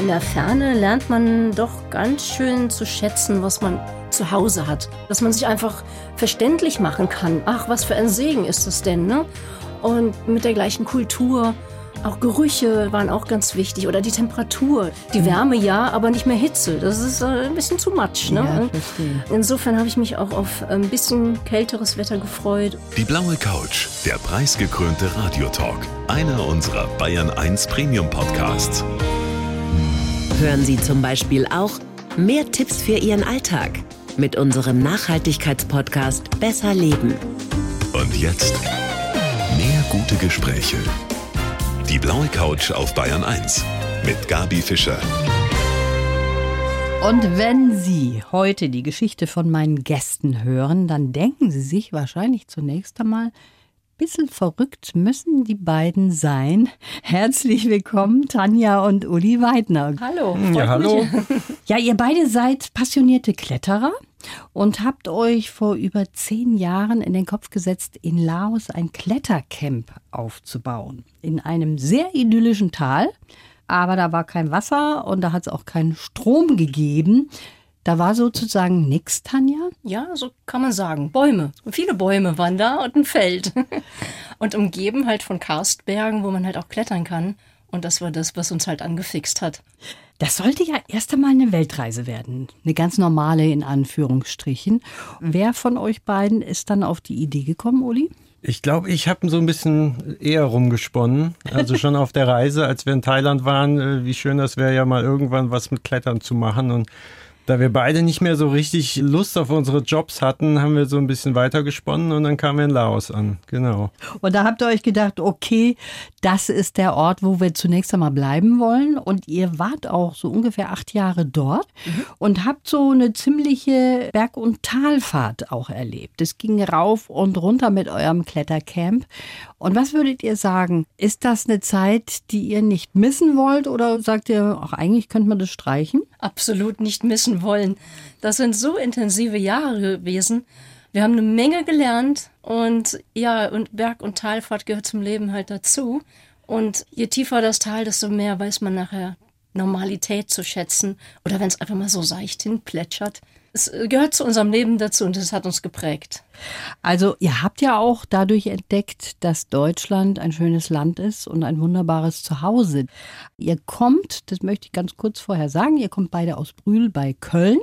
In der Ferne lernt man doch ganz schön zu schätzen, was man zu Hause hat. Dass man sich einfach verständlich machen kann. Ach, was für ein Segen ist das denn, ne? Und mit der gleichen Kultur. Auch Gerüche waren auch ganz wichtig oder die Temperatur. Die Wärme ja, aber nicht mehr Hitze. Das ist äh, ein bisschen zu much. Ne? Ja. Insofern habe ich mich auch auf ein bisschen kälteres Wetter gefreut. Die blaue Couch, der preisgekrönte Radiotalk. Einer unserer Bayern 1 Premium Podcasts. Hören Sie zum Beispiel auch mehr Tipps für Ihren Alltag mit unserem Nachhaltigkeitspodcast Besser Leben. Und jetzt mehr gute Gespräche. Die blaue Couch auf Bayern 1 mit Gabi Fischer. Und wenn Sie heute die Geschichte von meinen Gästen hören, dann denken Sie sich wahrscheinlich zunächst einmal, bisschen verrückt müssen die beiden sein. Herzlich willkommen, Tanja und Uli Weidner. Hallo. Ja, hallo. Ja, ihr beide seid passionierte Kletterer und habt euch vor über zehn Jahren in den Kopf gesetzt, in Laos ein Klettercamp aufzubauen. In einem sehr idyllischen Tal. Aber da war kein Wasser und da hat es auch keinen Strom gegeben. Da war sozusagen nichts, Tanja. Ja, so kann man sagen. Bäume. Viele Bäume waren da und ein Feld. Und umgeben halt von Karstbergen, wo man halt auch klettern kann. Und das war das, was uns halt angefixt hat. Das sollte ja erst einmal eine Weltreise werden. Eine ganz normale in Anführungsstrichen. Wer von euch beiden ist dann auf die Idee gekommen, Uli? Ich glaube, ich habe so ein bisschen eher rumgesponnen. Also schon auf der Reise, als wir in Thailand waren, äh, wie schön das wäre ja mal irgendwann was mit Klettern zu machen. Und da wir beide nicht mehr so richtig Lust auf unsere Jobs hatten, haben wir so ein bisschen weiter gesponnen und dann kamen wir in Laos an. Genau. Und da habt ihr euch gedacht, okay, das ist der Ort, wo wir zunächst einmal bleiben wollen. Und ihr wart auch so ungefähr acht Jahre dort und habt so eine ziemliche Berg- und Talfahrt auch erlebt. Es ging rauf und runter mit eurem Klettercamp. Und was würdet ihr sagen? Ist das eine Zeit, die ihr nicht missen wollt oder sagt ihr, ach, eigentlich könnte man das streichen? Absolut nicht missen wollen. Das sind so intensive Jahre gewesen. Wir haben eine Menge gelernt und ja, und Berg- und Talfahrt gehört zum Leben halt dazu. Und je tiefer das Tal, desto mehr weiß man nachher Normalität zu schätzen oder wenn es einfach mal so seicht hinplätschert. Es gehört zu unserem Leben dazu und es hat uns geprägt. Also ihr habt ja auch dadurch entdeckt, dass Deutschland ein schönes Land ist und ein wunderbares Zuhause. Ihr kommt, das möchte ich ganz kurz vorher sagen, ihr kommt beide aus Brühl bei Köln.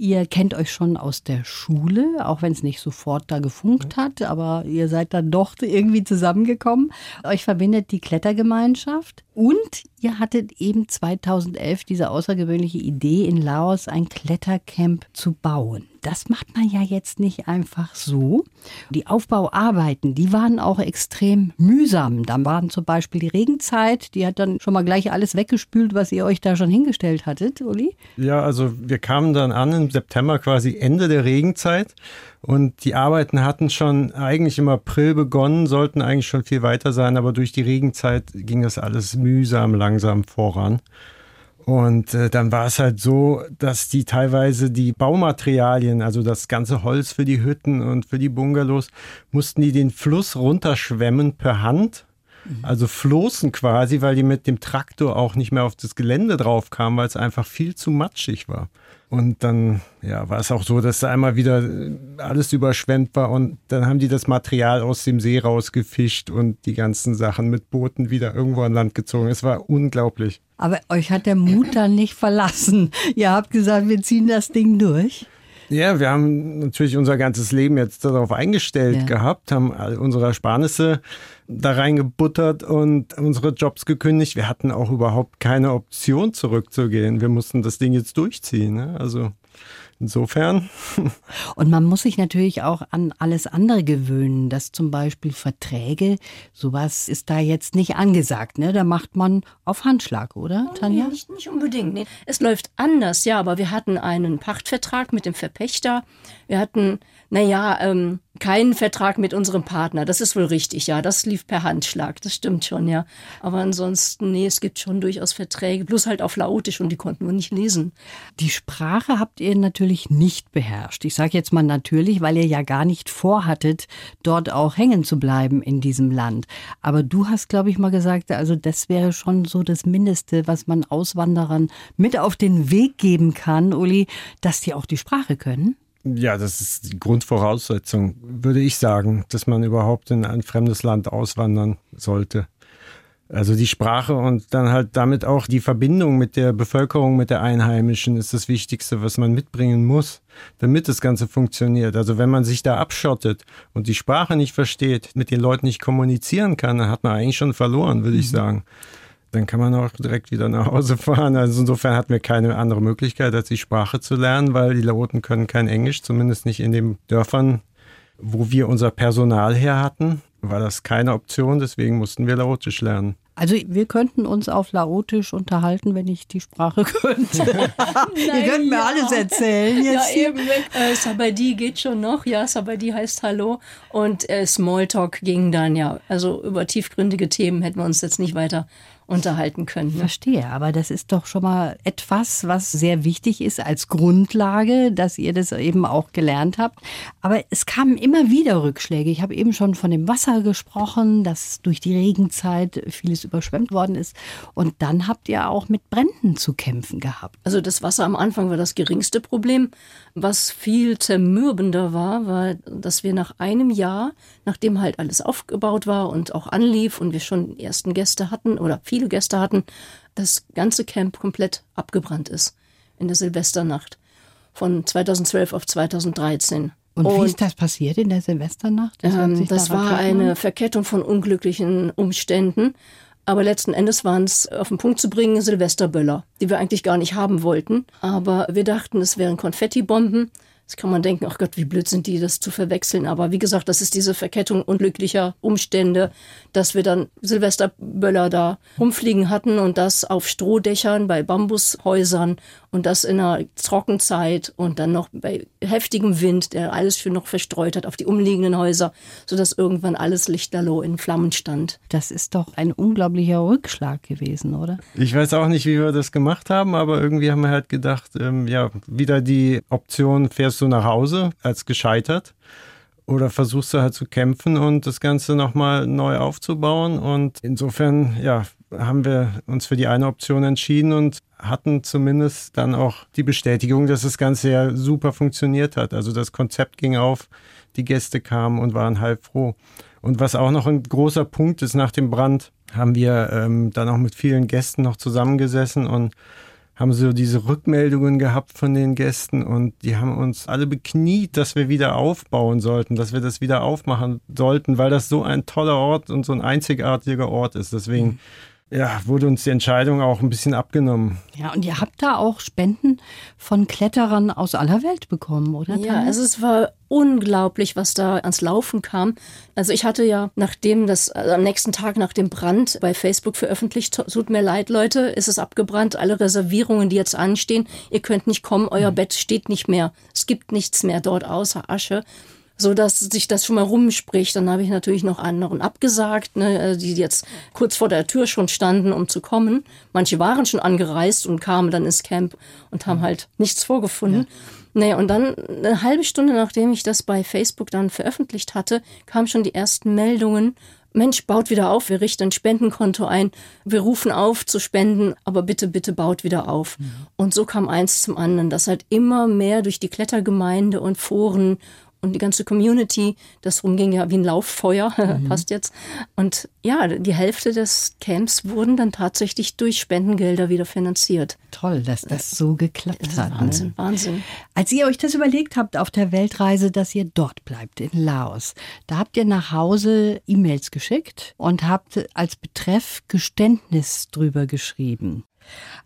Ihr kennt euch schon aus der Schule, auch wenn es nicht sofort da gefunkt hat, aber ihr seid dann doch irgendwie zusammengekommen. Euch verbindet die Klettergemeinschaft und ihr hattet eben 2011 diese außergewöhnliche Idee, in Laos ein Klettercamp zu bauen. Das macht man ja jetzt nicht einfach so. Die Aufbauarbeiten, die waren auch extrem mühsam. Da waren zum Beispiel die Regenzeit, die hat dann schon mal gleich alles weggespült, was ihr euch da schon hingestellt hattet, Uli. Ja, also wir kamen dann an im September, quasi Ende der Regenzeit. Und die Arbeiten hatten schon eigentlich im April begonnen, sollten eigentlich schon viel weiter sein, aber durch die Regenzeit ging das alles mühsam langsam voran. Und äh, dann war es halt so, dass die teilweise die Baumaterialien, also das ganze Holz für die Hütten und für die Bungalows, mussten die den Fluss runterschwemmen per Hand. Also floßen quasi, weil die mit dem Traktor auch nicht mehr auf das Gelände drauf kamen, weil es einfach viel zu matschig war. Und dann ja, war es auch so, dass da einmal wieder äh, alles überschwemmt war und dann haben die das Material aus dem See rausgefischt und die ganzen Sachen mit Booten wieder irgendwo an Land gezogen. Es war unglaublich. Aber euch hat der Mut dann nicht verlassen. Ihr habt gesagt, wir ziehen das Ding durch. Ja, wir haben natürlich unser ganzes Leben jetzt darauf eingestellt Ja. gehabt, haben all unsere Ersparnisse da reingebuttert und unsere Jobs gekündigt. Wir hatten auch überhaupt keine Option zurückzugehen. Wir mussten das Ding jetzt durchziehen. Ne? Also insofern. Und man muss sich natürlich auch an alles andere gewöhnen, dass zum Beispiel Verträge, sowas ist da jetzt nicht angesagt. Ne? Da macht man auf Handschlag, oder, Tanja? Nee, nicht, nicht unbedingt. Nee. Es läuft anders, ja, aber wir hatten einen Pachtvertrag mit dem Verpächter. Wir hatten, naja, ähm, keinen Vertrag mit unserem Partner. Das ist wohl richtig, ja. Das lief per Handschlag, das stimmt schon, ja. Aber ansonsten, nee, es gibt schon durchaus Verträge, bloß halt auf Laotisch und die konnten wir nicht lesen. Die Sprache habt ihr natürlich nicht beherrscht. Ich sage jetzt mal natürlich, weil ihr ja gar nicht vorhattet, dort auch hängen zu bleiben in diesem Land. Aber du hast, glaube ich, mal gesagt, also das wäre schon so das Mindeste, was man Auswanderern mit auf den Weg geben kann, Uli, dass die auch die Sprache können. Ja, das ist die Grundvoraussetzung, würde ich sagen, dass man überhaupt in ein fremdes Land auswandern sollte. Also die Sprache und dann halt damit auch die Verbindung mit der Bevölkerung, mit der Einheimischen ist das Wichtigste, was man mitbringen muss, damit das Ganze funktioniert. Also wenn man sich da abschottet und die Sprache nicht versteht, mit den Leuten nicht kommunizieren kann, dann hat man eigentlich schon verloren, würde ich mhm. sagen dann kann man auch direkt wieder nach Hause fahren. Also insofern hatten wir keine andere Möglichkeit, als die Sprache zu lernen, weil die Laoten können kein Englisch, zumindest nicht in den Dörfern, wo wir unser Personal her hatten, war das keine Option, deswegen mussten wir Laotisch lernen. Also wir könnten uns auf Laotisch unterhalten, wenn ich die Sprache könnte. Ihr könnt mir ja. alles erzählen. Jetzt ja, eben. Äh, Sabadi geht schon noch. Ja, Sabadi heißt Hallo. Und äh, Smalltalk ging dann ja. Also über tiefgründige Themen hätten wir uns jetzt nicht weiter unterhalten können. Ne? Verstehe, aber das ist doch schon mal etwas, was sehr wichtig ist als Grundlage, dass ihr das eben auch gelernt habt. Aber es kamen immer wieder Rückschläge. Ich habe eben schon von dem Wasser gesprochen, dass durch die Regenzeit vieles überschwemmt worden ist. Und dann habt ihr auch mit Bränden zu kämpfen gehabt. Also das Wasser am Anfang war das geringste Problem. Was viel zermürbender war, war, dass wir nach einem Jahr, nachdem halt alles aufgebaut war und auch anlief und wir schon ersten Gäste hatten oder viele Gäste hatten, das ganze Camp komplett abgebrannt ist in der Silvesternacht von 2012 auf 2013. Und, und wie ist das passiert in der Silvesternacht? Ähm, das war eine Verkettung von unglücklichen Umständen. Aber letzten Endes waren es auf den Punkt zu bringen Silvesterböller, die wir eigentlich gar nicht haben wollten. Aber wir dachten, es wären Konfettibomben. Jetzt kann man denken, ach Gott, wie blöd sind die, das zu verwechseln. Aber wie gesagt, das ist diese Verkettung unglücklicher Umstände, dass wir dann Silvesterböller da rumfliegen hatten und das auf Strohdächern bei Bambushäusern und das in einer Trockenzeit und dann noch bei heftigem Wind, der alles für noch verstreut hat auf die umliegenden Häuser, sodass irgendwann alles lichterloh in Flammen stand. Das ist doch ein unglaublicher Rückschlag gewesen, oder? Ich weiß auch nicht, wie wir das gemacht haben, aber irgendwie haben wir halt gedacht, ähm, ja, wieder die Option, fährst du nach Hause als gescheitert oder versuchst du halt zu kämpfen und das Ganze nochmal neu aufzubauen. Und insofern, ja, haben wir uns für die eine Option entschieden und hatten zumindest dann auch die Bestätigung, dass das Ganze ja super funktioniert hat. Also das Konzept ging auf, die Gäste kamen und waren halb froh. Und was auch noch ein großer Punkt ist, nach dem Brand haben wir ähm, dann auch mit vielen Gästen noch zusammengesessen und haben so diese Rückmeldungen gehabt von den Gästen und die haben uns alle bekniet, dass wir wieder aufbauen sollten, dass wir das wieder aufmachen sollten, weil das so ein toller Ort und so ein einzigartiger Ort ist. Deswegen mhm ja, wurde uns die Entscheidung auch ein bisschen abgenommen. Ja, und ihr habt da auch Spenden von Kletterern aus aller Welt bekommen, oder? Ja, also es war unglaublich, was da ans Laufen kam. Also ich hatte ja, nachdem das also am nächsten Tag nach dem Brand bei Facebook veröffentlicht, tut mir leid, Leute, ist es abgebrannt, alle Reservierungen, die jetzt anstehen, ihr könnt nicht kommen, euer mhm. Bett steht nicht mehr. Es gibt nichts mehr dort außer Asche so dass sich das schon mal rumspricht. Dann habe ich natürlich noch anderen abgesagt, ne, äh, die jetzt kurz vor der Tür schon standen, um zu kommen. Manche waren schon angereist und kamen dann ins Camp und haben halt nichts vorgefunden. Ja. Nee, und dann eine halbe Stunde nachdem ich das bei Facebook dann veröffentlicht hatte, kamen schon die ersten Meldungen. Mensch, baut wieder auf, wir richten ein Spendenkonto ein, wir rufen auf zu spenden, aber bitte, bitte baut wieder auf. Mhm. Und so kam eins zum anderen, dass halt immer mehr durch die Klettergemeinde und Foren und die ganze Community, das rumging ja wie ein Lauffeuer, mhm. passt jetzt. Und ja, die Hälfte des Camps wurden dann tatsächlich durch Spendengelder wieder finanziert. Toll, dass das so geklappt das hat. Ne? Wahnsinn, ne? Wahnsinn. Als ihr euch das überlegt habt auf der Weltreise, dass ihr dort bleibt, in Laos, da habt ihr nach Hause E-Mails geschickt und habt als Betreff Geständnis drüber geschrieben.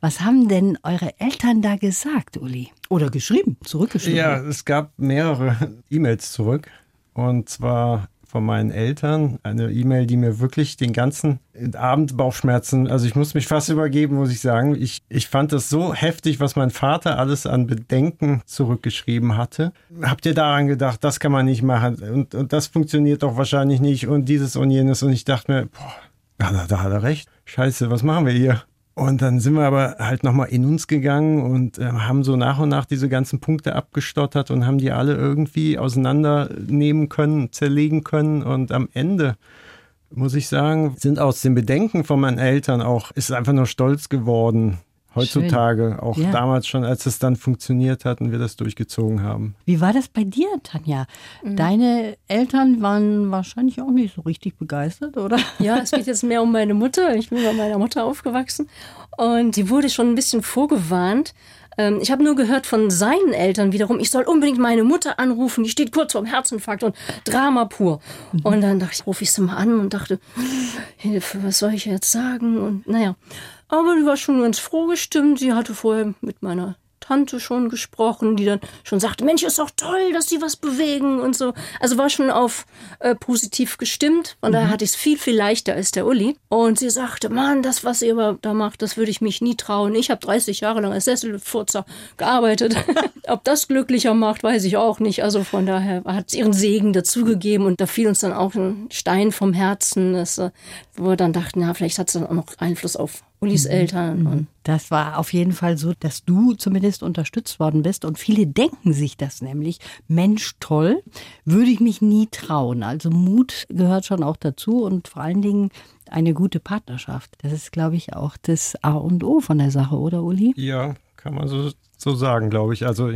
Was haben denn eure Eltern da gesagt, Uli? Oder geschrieben, zurückgeschrieben? Ja, es gab mehrere E-Mails zurück. Und zwar von meinen Eltern. Eine E-Mail, die mir wirklich den ganzen Abend Bauchschmerzen, also ich muss mich fast übergeben, muss ich sagen. Ich, ich fand das so heftig, was mein Vater alles an Bedenken zurückgeschrieben hatte. Habt ihr daran gedacht, das kann man nicht machen und, und das funktioniert doch wahrscheinlich nicht und dieses und jenes und ich dachte mir, boah, da, da hat er recht. Scheiße, was machen wir hier? Und dann sind wir aber halt nochmal in uns gegangen und äh, haben so nach und nach diese ganzen Punkte abgestottert und haben die alle irgendwie auseinandernehmen können, zerlegen können. Und am Ende, muss ich sagen, sind aus den Bedenken von meinen Eltern auch, ist einfach nur stolz geworden, heutzutage, Schön. auch ja. damals schon, als es dann funktioniert hat und wir das durchgezogen haben. Wie war das bei dir, Tanja? Mhm. Deine Eltern waren wahrscheinlich auch nicht so richtig begeistert, oder? Ja, es geht jetzt mehr um meine Mutter. Ich bin bei meiner Mutter aufgewachsen und die wurde schon ein bisschen vorgewarnt. Ähm, ich habe nur gehört von seinen Eltern wiederum, ich soll unbedingt meine Mutter anrufen, die steht kurz vorm Herzinfarkt und Drama pur. Mhm. Und dann dachte ich, rufe ich sie mal an und dachte, Hilfe, was soll ich jetzt sagen? Und naja, aber die war schon ganz froh gestimmt. Sie hatte vorher mit meiner Tante schon gesprochen, die dann schon sagte, Mensch, ist doch toll, dass sie was bewegen und so. Also war schon auf äh, positiv gestimmt. Von mhm. daher hatte ich es viel, viel leichter als der Uli. Und sie sagte, Mann, das, was ihr aber da macht, das würde ich mich nie trauen. Ich habe 30 Jahre lang als Sesselfurzer gearbeitet. Ob das glücklicher macht, weiß ich auch nicht. Also von daher hat es ihren Segen dazugegeben und da fiel uns dann auch ein Stein vom Herzen, dass, äh, wo wir dann dachten, ja, vielleicht hat es dann auch noch Einfluss auf Ulis mhm. Eltern. Mhm. Und das war auf jeden Fall so, dass du zumindest unterstützt worden bist. Und viele denken sich das nämlich. Mensch, toll, würde ich mich nie trauen. Also Mut gehört schon auch dazu und vor allen Dingen eine gute Partnerschaft. Das ist, glaube ich, auch das A und O von der Sache, oder Uli? Ja, kann man so, so sagen, glaube ich. Also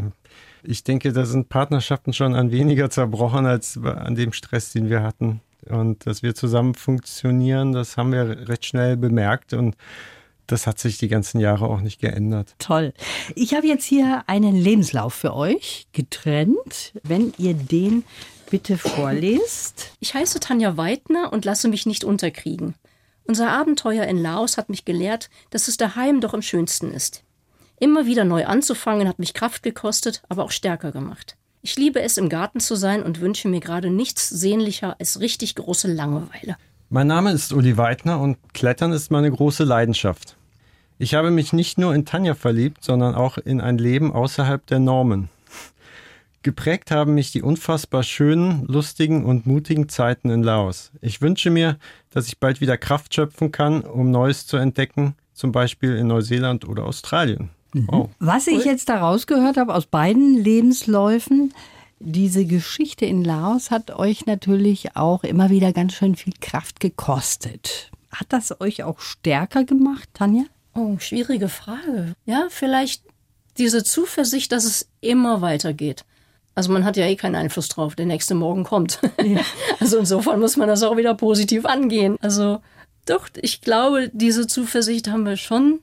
ich denke, da sind Partnerschaften schon an weniger zerbrochen als an dem Stress, den wir hatten. Und dass wir zusammen funktionieren, das haben wir recht schnell bemerkt. Und das hat sich die ganzen Jahre auch nicht geändert. Toll. Ich habe jetzt hier einen Lebenslauf für euch getrennt. Wenn ihr den bitte vorlest. Ich heiße Tanja Weidner und lasse mich nicht unterkriegen. Unser Abenteuer in Laos hat mich gelehrt, dass es daheim doch am schönsten ist. Immer wieder neu anzufangen hat mich Kraft gekostet, aber auch stärker gemacht. Ich liebe es, im Garten zu sein und wünsche mir gerade nichts sehnlicher als richtig große Langeweile. Mein Name ist Uli Weidner und Klettern ist meine große Leidenschaft. Ich habe mich nicht nur in Tanja verliebt, sondern auch in ein Leben außerhalb der Normen. Geprägt haben mich die unfassbar schönen, lustigen und mutigen Zeiten in Laos. Ich wünsche mir, dass ich bald wieder Kraft schöpfen kann, um Neues zu entdecken, zum Beispiel in Neuseeland oder Australien. Mhm. Wow. Was ich jetzt da rausgehört habe aus beiden Lebensläufen, diese Geschichte in Laos hat euch natürlich auch immer wieder ganz schön viel Kraft gekostet. Hat das euch auch stärker gemacht, Tanja? Oh, schwierige Frage. Ja, vielleicht diese Zuversicht, dass es immer weitergeht. Also man hat ja eh keinen Einfluss drauf, der nächste Morgen kommt. Ja. Also insofern muss man das auch wieder positiv angehen. Also doch, ich glaube, diese Zuversicht haben wir schon,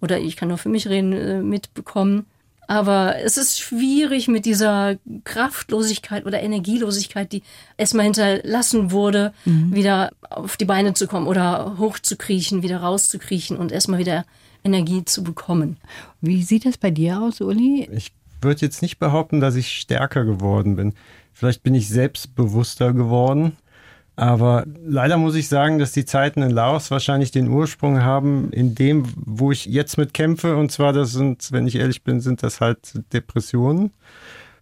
oder ich kann nur für mich reden, äh, mitbekommen. Aber es ist schwierig mit dieser Kraftlosigkeit oder Energielosigkeit, die erstmal hinterlassen wurde, mhm. wieder auf die Beine zu kommen oder hochzukriechen, wieder rauszukriechen und erstmal wieder Energie zu bekommen. Wie sieht das bei dir aus, Uli? Ich würde jetzt nicht behaupten, dass ich stärker geworden bin. Vielleicht bin ich selbstbewusster geworden. Aber leider muss ich sagen, dass die Zeiten in Laos wahrscheinlich den Ursprung haben in dem, wo ich jetzt mit kämpfe. Und zwar, das sind, wenn ich ehrlich bin, sind das halt Depressionen.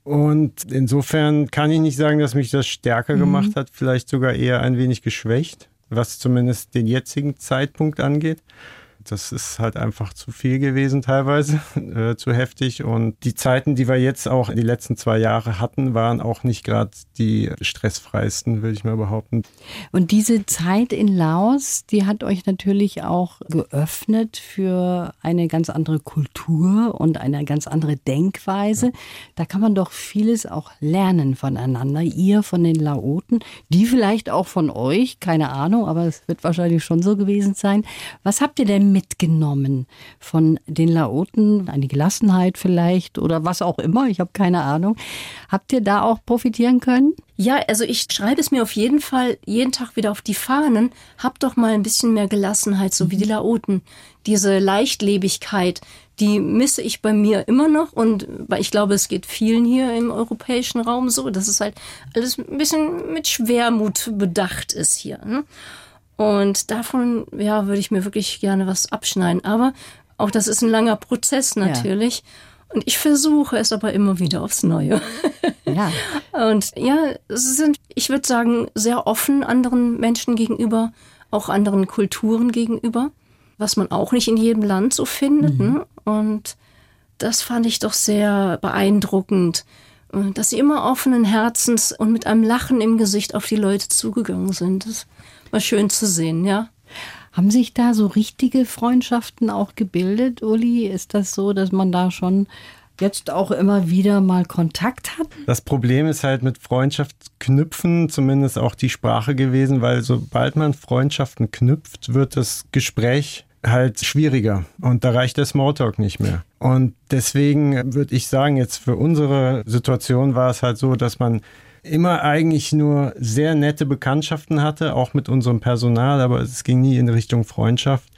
Und insofern kann ich nicht sagen, dass mich das stärker mhm. gemacht hat, vielleicht sogar eher ein wenig geschwächt, was zumindest den jetzigen Zeitpunkt angeht das ist halt einfach zu viel gewesen teilweise, äh, zu heftig. Und die Zeiten, die wir jetzt auch in die letzten zwei Jahre hatten, waren auch nicht gerade die stressfreisten, will ich mal behaupten. Und diese Zeit in Laos, die hat euch natürlich auch geöffnet für eine ganz andere Kultur und eine ganz andere Denkweise. Ja. Da kann man doch vieles auch lernen voneinander. Ihr von den Laoten, die vielleicht auch von euch, keine Ahnung, aber es wird wahrscheinlich schon so gewesen sein. Was habt ihr denn mitgenommen von den Laoten? Eine Gelassenheit vielleicht oder was auch immer, ich habe keine Ahnung. Habt ihr da auch profitieren können? Ja, also ich schreibe es mir auf jeden Fall jeden Tag wieder auf die Fahnen. Hab doch mal ein bisschen mehr Gelassenheit, so wie die Laoten. Diese Leichtlebigkeit, die misse ich bei mir immer noch und ich glaube, es geht vielen hier im europäischen Raum so, dass es halt alles ein bisschen mit Schwermut bedacht ist hier. Ne? Und davon, ja, würde ich mir wirklich gerne was abschneiden. Aber auch das ist ein langer Prozess natürlich. Ja. Und ich versuche es aber immer wieder aufs Neue. Ja. Und ja, sie sind, ich würde sagen, sehr offen anderen Menschen gegenüber, auch anderen Kulturen gegenüber, was man auch nicht in jedem Land so findet. Mhm. Ne? Und das fand ich doch sehr beeindruckend, dass sie immer offenen Herzens und mit einem Lachen im Gesicht auf die Leute zugegangen sind. Das war schön zu sehen, ja. Haben sich da so richtige Freundschaften auch gebildet, Uli? Ist das so, dass man da schon jetzt auch immer wieder mal Kontakt hat? Das Problem ist halt mit Freundschaft knüpfen, zumindest auch die Sprache gewesen, weil sobald man Freundschaften knüpft, wird das Gespräch halt schwieriger und da reicht der Smalltalk nicht mehr. Und deswegen würde ich sagen, jetzt für unsere Situation war es halt so, dass man immer eigentlich nur sehr nette Bekanntschaften hatte, auch mit unserem Personal, aber es ging nie in Richtung Freundschaft.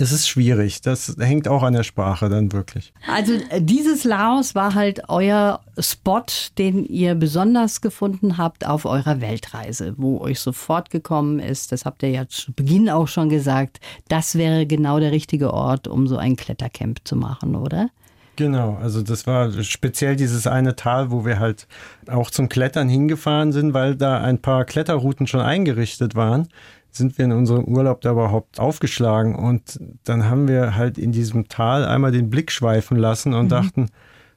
Es ist schwierig. Das hängt auch an der Sprache dann wirklich. Also äh, dieses Laos war halt euer Spot, den ihr besonders gefunden habt auf eurer Weltreise, wo euch sofort gekommen ist. Das habt ihr ja zu Beginn auch schon gesagt. Das wäre genau der richtige Ort, um so ein Klettercamp zu machen, oder? Genau, also das war speziell dieses eine Tal, wo wir halt auch zum Klettern hingefahren sind, weil da ein paar Kletterrouten schon eingerichtet waren, sind wir in unserem Urlaub da überhaupt aufgeschlagen und dann haben wir halt in diesem Tal einmal den Blick schweifen lassen und mhm. dachten,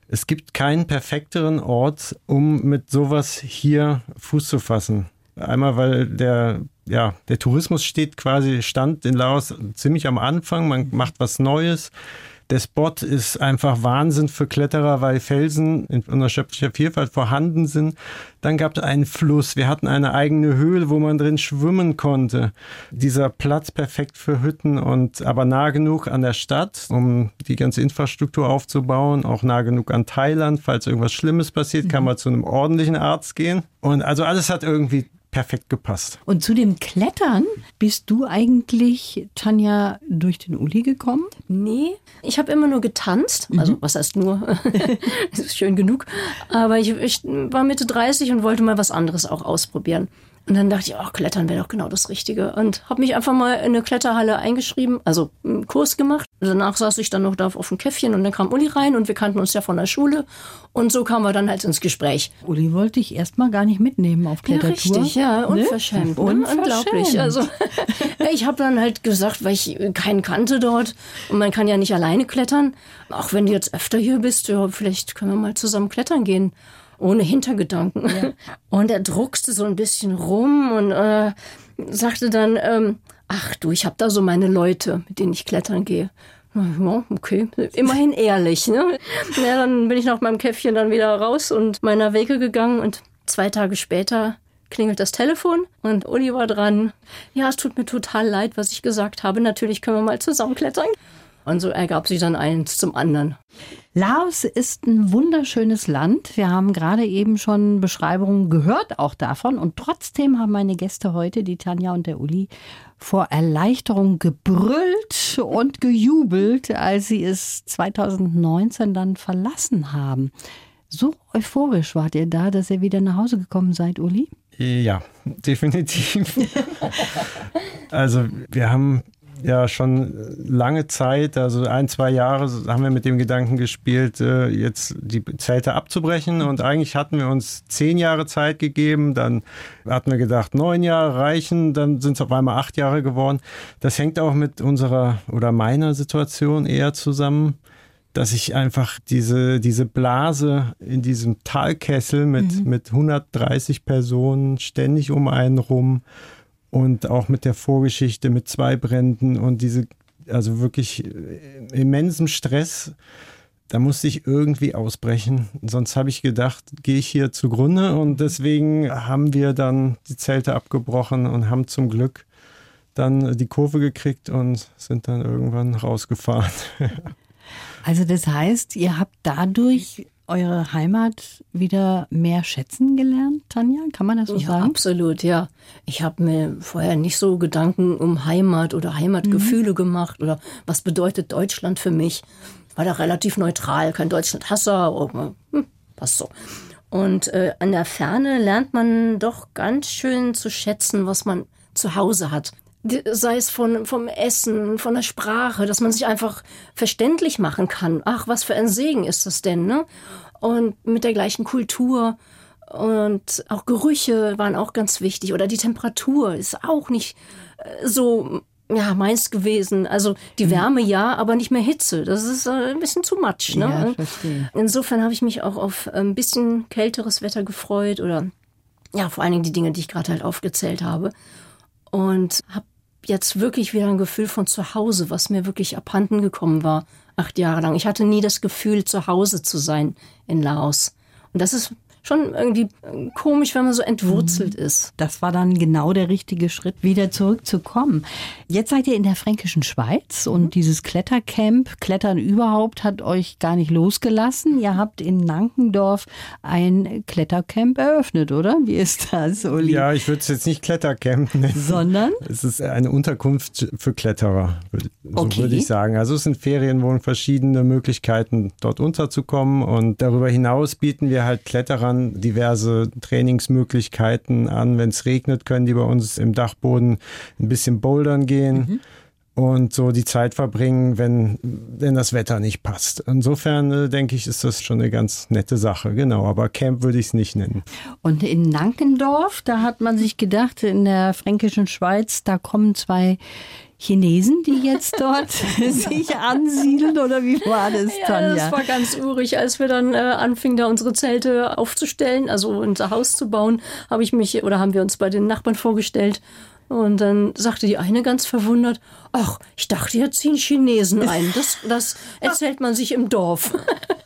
es gibt keinen perfekteren Ort, um mit sowas hier Fuß zu fassen. Einmal, weil der, ja, der Tourismus steht quasi, stand in Laos ziemlich am Anfang, man macht was Neues der Spot ist einfach Wahnsinn für Kletterer, weil Felsen in unerschöpflicher Vielfalt vorhanden sind. Dann gab es einen Fluss. Wir hatten eine eigene Höhle, wo man drin schwimmen konnte. Dieser Platz perfekt für Hütten und aber nah genug an der Stadt, um die ganze Infrastruktur aufzubauen. Auch nah genug an Thailand. Falls irgendwas Schlimmes passiert, kann mhm. man zu einem ordentlichen Arzt gehen. Und also alles hat irgendwie perfekt gepasst. Und zu dem Klettern bist du eigentlich, Tanja, durch den Uli gekommen? Nee, ich habe immer nur getanzt. Mhm. Also, was heißt nur? das ist schön genug. Aber ich, ich war Mitte 30 und wollte mal was anderes auch ausprobieren. Und dann dachte ich, ach, Klettern wäre doch genau das Richtige. Und habe mich einfach mal in eine Kletterhalle eingeschrieben, also einen Kurs gemacht. Danach saß ich dann noch da auf dem Käffchen und dann kam Uli rein und wir kannten uns ja von der Schule. Und so kamen wir dann halt ins Gespräch. Uli wollte ich erstmal gar nicht mitnehmen auf Klettertour. Ja, richtig, ja, unverschämt. Ne? Unverschämt. Unglaublich. Also ich habe dann halt gesagt, weil ich keinen kannte dort und man kann ja nicht alleine klettern. Auch wenn du jetzt öfter hier bist, ja, vielleicht können wir mal zusammen klettern gehen ohne Hintergedanken. Ja. Und er druckste so ein bisschen rum und äh, sagte dann, ähm, ach du, ich habe da so meine Leute, mit denen ich klettern gehe. Ja, okay, immerhin ehrlich. Ne? Ja, dann bin ich nach meinem Käffchen dann wieder raus und meiner Wege gegangen und zwei Tage später klingelt das Telefon und Uli war dran. Ja, es tut mir total leid, was ich gesagt habe. Natürlich können wir mal zusammen klettern. Und so ergab sich dann eins zum anderen. Laos ist ein wunderschönes Land. Wir haben gerade eben schon Beschreibungen gehört, auch davon. Und trotzdem haben meine Gäste heute, die Tanja und der Uli, vor Erleichterung gebrüllt und gejubelt, als sie es 2019 dann verlassen haben. So euphorisch wart ihr da, dass ihr wieder nach Hause gekommen seid, Uli? Ja, definitiv. also wir haben ja schon lange Zeit, also ein, zwei Jahre, haben wir mit dem Gedanken gespielt, äh, jetzt die Zelte abzubrechen. Und eigentlich hatten wir uns zehn Jahre Zeit gegeben. Dann hatten wir gedacht, neun Jahre reichen. Dann sind es auf einmal acht Jahre geworden. Das hängt auch mit unserer oder meiner Situation eher zusammen dass ich einfach diese, diese Blase in diesem Talkessel mit, mhm. mit 130 Personen ständig um einen rum und auch mit der Vorgeschichte mit zwei Bränden und diese, also wirklich äh, immensem Stress. Da musste ich irgendwie ausbrechen. Sonst habe ich gedacht, gehe ich hier zugrunde. Und deswegen haben wir dann die Zelte abgebrochen und haben zum Glück dann die Kurve gekriegt und sind dann irgendwann rausgefahren. also das heißt, ihr habt dadurch eure Heimat wieder mehr schätzen gelernt, Tanja? Kann man das so ja, sagen? Absolut, ja. Ich habe mir vorher nicht so Gedanken um Heimat oder Heimatgefühle mhm. gemacht oder was bedeutet Deutschland für mich. war da relativ neutral, kein Deutschland-Hasser, oh, hm, passt so. Und äh, an der Ferne lernt man doch ganz schön zu schätzen, was man zu Hause hat. Sei es von, vom Essen, von der Sprache, dass man sich einfach verständlich machen kann. Ach, was für ein Segen ist das denn, ne? Und mit der gleichen Kultur. Und auch Gerüche waren auch ganz wichtig. Oder die Temperatur ist auch nicht äh, so ja, meins gewesen. Also die mhm. Wärme ja, aber nicht mehr Hitze. Das ist äh, ein bisschen zu much. Ne? Ja, verstehe. Insofern habe ich mich auch auf ein bisschen kälteres Wetter gefreut oder ja, vor allen Dingen die Dinge, die ich gerade halt aufgezählt habe. Und habe jetzt wirklich wieder ein Gefühl von zu Hause, was mir wirklich abhanden gekommen war, acht Jahre lang. Ich hatte nie das Gefühl, zu Hause zu sein in Laos. Und das ist schon irgendwie äh, komisch, wenn man so entwurzelt mhm. ist. Das war dann genau der richtige Schritt, wieder zurückzukommen. Jetzt seid ihr in der fränkischen Schweiz und mhm. dieses Klettercamp, Klettern überhaupt, hat euch gar nicht losgelassen. Ihr habt in Nankendorf ein Klettercamp eröffnet, oder? Wie ist das, Uli? Ja, ich würde es jetzt nicht Klettercamp nennen. Sondern? Es ist eine Unterkunft für Kletterer, so okay. würde ich sagen. Also es sind Ferienwohnungen, verschiedene Möglichkeiten, dort unterzukommen. Und darüber hinaus bieten wir halt Kletterern Bouldern, diverse Trainingsmöglichkeiten an. Wenn es regnet, können die bei uns im Dachboden ein bisschen bouldern gehen. Mhm und so die Zeit verbringen, wenn, wenn das Wetter nicht passt. Insofern äh, denke ich, ist das schon eine ganz nette Sache, genau. Aber Camp würde ich es nicht nennen. Und in Nankendorf, da hat man sich gedacht, in der fränkischen Schweiz, da kommen zwei Chinesen, die jetzt dort sich ansiedeln oder wie war das, Tanja? Ja, das war ganz urig. Als wir dann äh, anfingen, da unsere Zelte aufzustellen, also unser Haus zu bauen, habe ich mich oder haben wir uns bei den Nachbarn vorgestellt. Und dann sagte die eine ganz verwundert, ach, ich dachte, hier ziehen Chinesen ein. Das, das erzählt man sich im Dorf.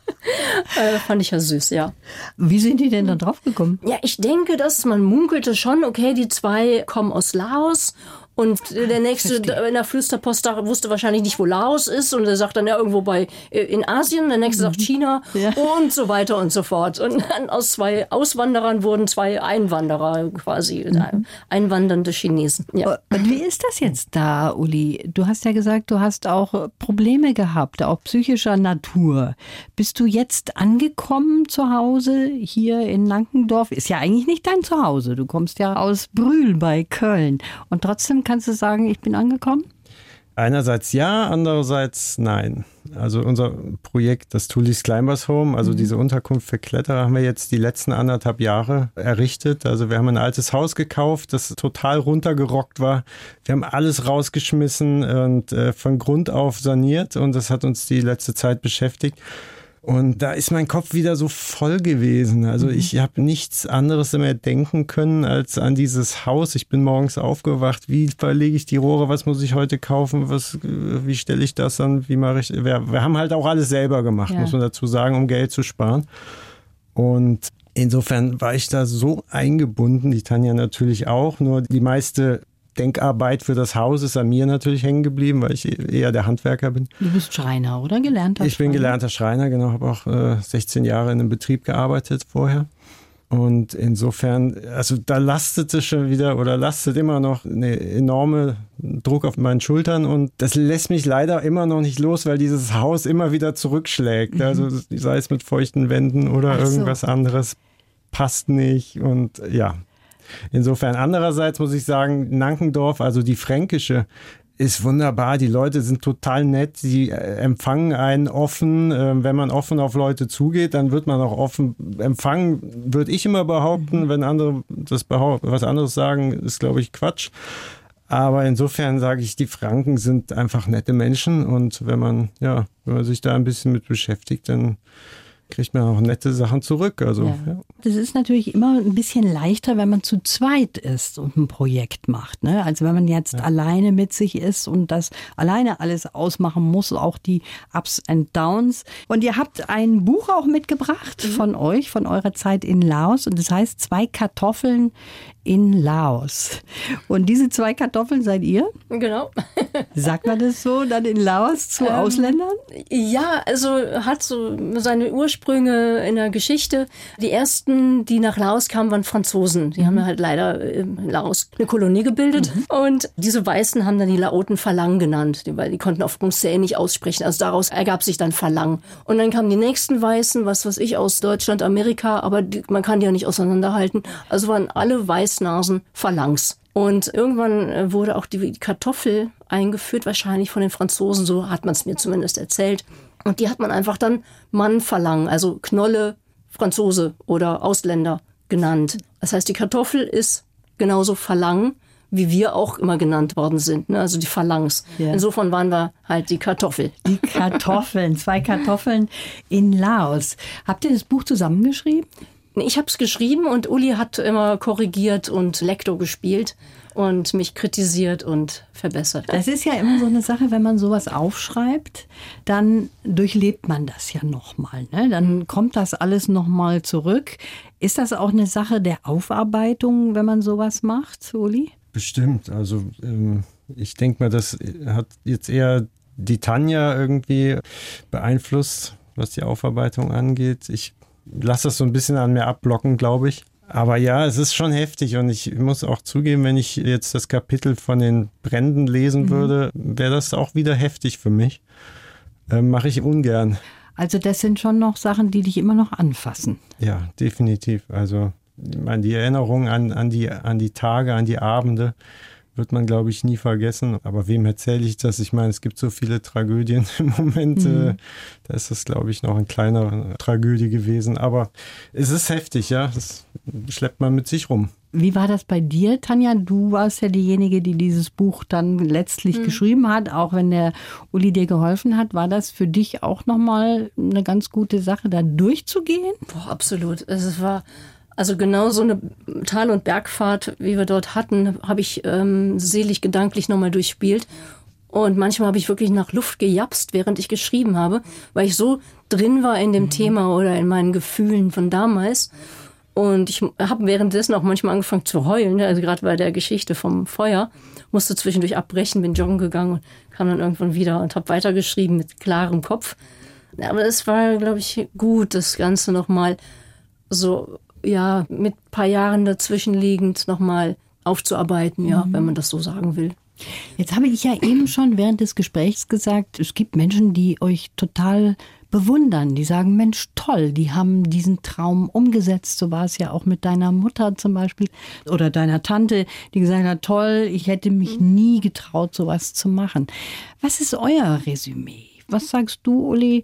äh, fand ich ja süß, ja. Wie sind die denn da drauf gekommen? Ja, ich denke, dass man munkelte schon, okay, die zwei kommen aus Laos und der nächste Verstehe. in der Flüsterpost wusste wahrscheinlich nicht, wo Laos ist. Und er sagt dann ja irgendwo bei äh, in Asien. Der nächste sagt mhm. China ja. und so weiter und so fort. Und dann aus zwei Auswanderern wurden zwei Einwanderer quasi, mhm. einwandernde Chinesen. Ja. Und wie ist das jetzt da, Uli? Du hast ja gesagt, du hast auch Probleme gehabt, auch psychischer Natur. Bist du jetzt angekommen zu Hause hier in Nankendorf? Ist ja eigentlich nicht dein Zuhause. Du kommst ja aus Brühl bei Köln. Und trotzdem kannst du sagen, ich bin angekommen? Einerseits ja, andererseits nein. Also unser Projekt, das Tulis Climbers Home, also mhm. diese Unterkunft für Kletterer, haben wir jetzt die letzten anderthalb Jahre errichtet. Also wir haben ein altes Haus gekauft, das total runtergerockt war. Wir haben alles rausgeschmissen und äh, von Grund auf saniert und das hat uns die letzte Zeit beschäftigt. Und da ist mein Kopf wieder so voll gewesen. Also mhm. ich habe nichts anderes mehr denken können als an dieses Haus. Ich bin morgens aufgewacht. Wie verlege ich die Rohre? Was muss ich heute kaufen? Was, wie stelle ich das an? Wie mache ich? Wir, wir, haben halt auch alles selber gemacht, ja. muss man dazu sagen, um Geld zu sparen. Und insofern war ich da so eingebunden. Die Tanja natürlich auch. Nur die meiste Denkarbeit für das Haus ist an mir natürlich hängen geblieben, weil ich eher der Handwerker bin. Du bist Schreiner, oder? Gelernter Ich bin gelernter Schreiner, genau. Habe auch äh, 16 Jahre in einem Betrieb gearbeitet vorher. Und insofern, also da lastete schon wieder oder lastet immer noch eine enorme Druck auf meinen Schultern und das lässt mich leider immer noch nicht los, weil dieses Haus immer wieder zurückschlägt. Mhm. Also sei es mit feuchten Wänden oder Ach irgendwas so. anderes, passt nicht und ja. Insofern andererseits muss ich sagen, Nankendorf, also die fränkische, ist wunderbar. Die Leute sind total nett. Sie äh, empfangen einen offen. Ähm, wenn man offen auf Leute zugeht, dann wird man auch offen empfangen, würde ich immer behaupten. Wenn andere das behaupten, was anderes sagen, ist, glaube ich, Quatsch. Aber insofern sage ich, die Franken sind einfach nette Menschen und wenn man, ja, wenn man sich da ein bisschen mit beschäftigt, dann kriegt man auch nette Sachen zurück. Also, ja. Ja. Das ist natürlich immer ein bisschen leichter, wenn man zu zweit ist und ein Projekt macht. Ne? Also wenn man jetzt ja. alleine mit sich ist und das alleine alles ausmachen muss, auch die Ups and Downs. Und ihr habt ein Buch auch mitgebracht mhm. von euch, von eurer Zeit in Laos. Und das heißt Zwei Kartoffeln in Laos. Und diese zwei Kartoffeln seid ihr? Genau. Sagt man das so dann in Laos zu ähm, Ausländern? Ja, also hat so seine Ursprünge Ursprünge in der Geschichte. Die ersten, die nach Laos kamen, waren Franzosen. Die haben halt leider in Laos eine Kolonie gebildet. Und diese Weißen haben dann die Laoten Falang genannt, weil die konnten auf Conseil nicht aussprechen. Also daraus ergab sich dann Falang. Und dann kamen die nächsten Weißen, was weiß ich, aus Deutschland, Amerika, aber die, man kann die ja nicht auseinanderhalten. Also waren alle Weißnasen Phalanx. Und irgendwann äh, wurde auch die Kartoffel eingeführt, wahrscheinlich von den Franzosen, so hat man es mir zumindest erzählt. Und die hat man einfach dann Mann verlangen, also Knolle, Franzose oder Ausländer genannt. Das heißt, die Kartoffel ist genauso verlangen, wie wir auch immer genannt worden sind, ne? also die Phalanx. Ja. Insofern waren wir halt die Kartoffel. Die Kartoffeln, zwei Kartoffeln in Laos. Habt ihr das Buch zusammengeschrieben? Ich habe es geschrieben und Uli hat immer korrigiert und Lektor gespielt und mich kritisiert und verbessert. Das ist ja immer so eine Sache, wenn man sowas aufschreibt, dann durchlebt man das ja nochmal. Ne? Dann kommt das alles nochmal zurück. Ist das auch eine Sache der Aufarbeitung, wenn man sowas macht, Uli? Bestimmt. Also ähm, ich denke mal, das hat jetzt eher die Tanja irgendwie beeinflusst, was die Aufarbeitung angeht. Ich lasse das so ein bisschen an mir abblocken, glaube ich. Aber ja, es ist schon heftig und ich muss auch zugeben, wenn ich jetzt das Kapitel von den Bränden lesen Mhm. würde, wäre das auch wieder heftig für mich. Ähm, Mache ich ungern. Also das sind schon noch Sachen, die dich immer noch anfassen. Ja, definitiv. Also ich meine, die Erinnerung an, an, die, an die Tage, an die Abende wird man, glaube ich, nie vergessen. Aber wem erzähle ich das? Ich meine, es gibt so viele Tragödien im Moment. Äh, da ist das, glaube ich, noch eine kleinere Tragödie gewesen. Aber es ist heftig, ja. Das schleppt man mit sich rum. Wie war das bei dir, Tanja? Du warst ja diejenige, die dieses Buch dann letztlich geschrieben hat, auch wenn der Uli dir geholfen hat. War das für dich auch nochmal eine ganz gute Sache, da durchzugehen? Boah, absolut. Es war also genau so eine Tal- und Bergfahrt, wie wir dort hatten, habe ich ähm, selig gedanklich nochmal durchspielt. Und manchmal habe ich wirklich nach Luft gejapst, während ich geschrieben habe, weil ich so drin war in dem Thema oder in meinen Gefühlen von damals. Und ich habe währenddessen auch manchmal angefangen zu heulen, also gerade bei der Geschichte vom Feuer, musste zwischendurch abbrechen, bin joggen gegangen und kam dann irgendwann wieder und habe weitergeschrieben mit klarem Kopf. Aber es war, glaube ich, gut, das Ganze nochmal so, ja, mit ein paar Jahren dazwischen liegend nochmal aufzuarbeiten, ja, wenn man das so sagen will. Jetzt habe ich ja eben schon während des Gesprächs gesagt, es gibt Menschen, die euch total bewundern, die sagen, Mensch, toll, die haben diesen Traum umgesetzt. So war es ja auch mit deiner Mutter zum Beispiel oder deiner Tante, die gesagt hat, toll, ich hätte mich nie getraut, sowas zu machen. Was ist euer Resümee? Was sagst du, Uli?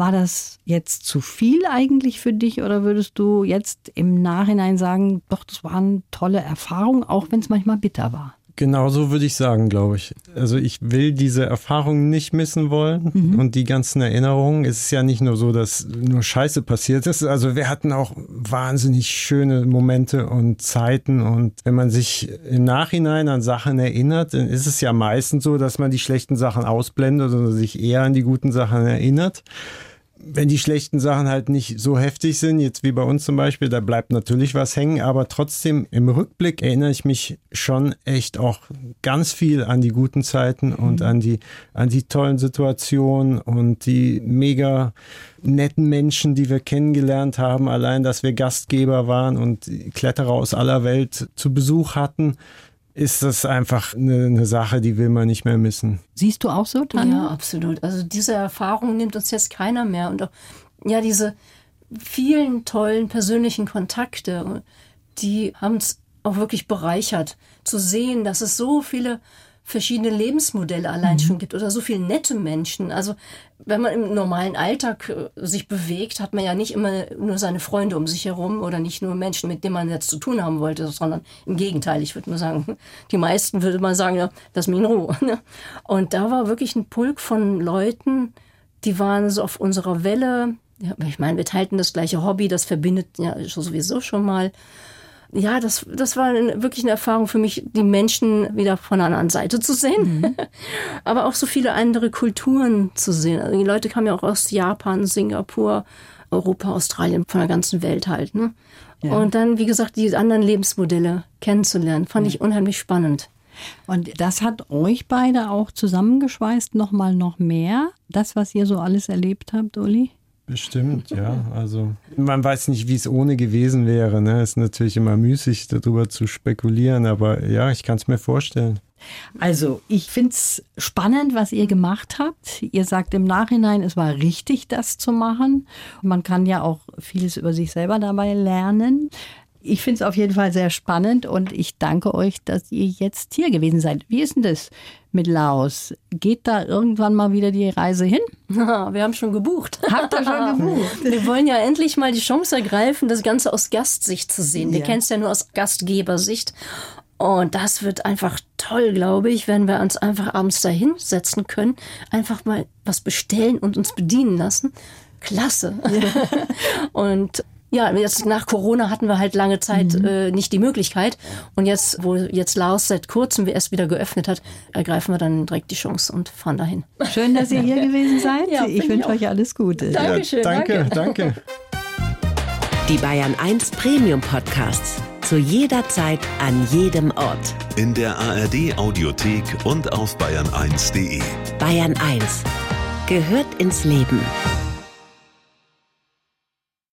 War das jetzt zu viel eigentlich für dich oder würdest du jetzt im Nachhinein sagen, doch, das waren tolle Erfahrungen, auch wenn es manchmal bitter war? Genau so würde ich sagen, glaube ich. Also ich will diese Erfahrungen nicht missen wollen und die ganzen Erinnerungen. Es ist ja nicht nur so, dass nur Scheiße passiert ist. Also wir hatten auch wahnsinnig schöne Momente und Zeiten. Und wenn man sich im Nachhinein an Sachen erinnert, dann ist es ja meistens so, dass man die schlechten Sachen ausblendet oder sich eher an die guten Sachen erinnert wenn die schlechten Sachen halt nicht so heftig sind, jetzt wie bei uns zum Beispiel, da bleibt natürlich was hängen, aber trotzdem im Rückblick erinnere ich mich schon echt auch ganz viel an die guten Zeiten und an die, an die tollen Situationen und die mega netten Menschen, die wir kennengelernt haben, allein, dass wir Gastgeber waren und Kletterer aus aller Welt zu Besuch hatten, ist das einfach eine, eine Sache, die will man nicht mehr missen. Siehst du auch so, Tanja? Ja, absolut. Also diese Erfahrung nimmt uns jetzt keiner mehr. Und auch, ja, diese vielen tollen persönlichen Kontakte, die haben es auch wirklich bereichert, zu sehen, dass es so viele verschiedene Lebensmodelle allein schon gibt oder so viele nette Menschen. Also wenn man im normalen Alltag äh, sich bewegt, hat man ja nicht immer nur seine Freunde um sich herum oder nicht nur Menschen, mit denen man jetzt zu tun haben wollte, sondern im Gegenteil. Ich würde mal sagen, die meisten würde man sagen, ja, lass mich in Ruhe. ne? Und da war wirklich ein Pulk von Leuten, die waren so auf unserer Welle. Ja, ich meine, wir teilten das gleiche Hobby, das verbindet ja sowieso schon mal ja, das, das war wirklich eine Erfahrung für mich, die Menschen wieder von einer anderen Seite zu sehen. Aber auch so viele andere Kulturen zu sehen. Also die Leute kamen ja auch aus Japan, Singapur, Europa, Australien, von der ganzen Welt halt. Ne? Ja. Und dann, wie gesagt, die anderen Lebensmodelle kennenzulernen, fand ich unheimlich spannend. Und das hat euch beide auch zusammengeschweißt, nochmal noch mehr, das, was ihr so alles erlebt habt, Uli? Bestimmt, ja. Also man weiß nicht, wie es ohne gewesen wäre. Ne? Ist natürlich immer müßig, darüber zu spekulieren, aber ja, ich kann es mir vorstellen. Also, ich finde es spannend, was ihr gemacht habt. Ihr sagt im Nachhinein, es war richtig, das zu machen. Man kann ja auch vieles über sich selber dabei lernen. Ich finde es auf jeden Fall sehr spannend und ich danke euch, dass ihr jetzt hier gewesen seid. Wie ist denn das mit Laos? Geht da irgendwann mal wieder die Reise hin? wir haben schon gebucht. Habt ihr schon gebucht? Wir wollen ja endlich mal die Chance ergreifen, das Ganze aus Gastsicht zu sehen. Wir ja. kennen es ja nur aus Gastgebersicht. Und das wird einfach toll, glaube ich, wenn wir uns einfach abends da hinsetzen können, einfach mal was bestellen und uns bedienen lassen. Klasse. Ja. und ja, jetzt nach Corona hatten wir halt lange Zeit mhm. äh, nicht die Möglichkeit. Und jetzt, wo jetzt Laos seit kurzem erst wieder geöffnet hat, ergreifen wir dann direkt die Chance und fahren dahin. Schön, dass ihr hier gewesen seid. Ja, ich wünsche euch alles Gute. Dankeschön. Ja, danke, danke, danke. Die Bayern 1 Premium Podcasts. Zu jeder Zeit, an jedem Ort. In der ARD Audiothek und auf bayern1.de. Bayern 1 gehört ins Leben.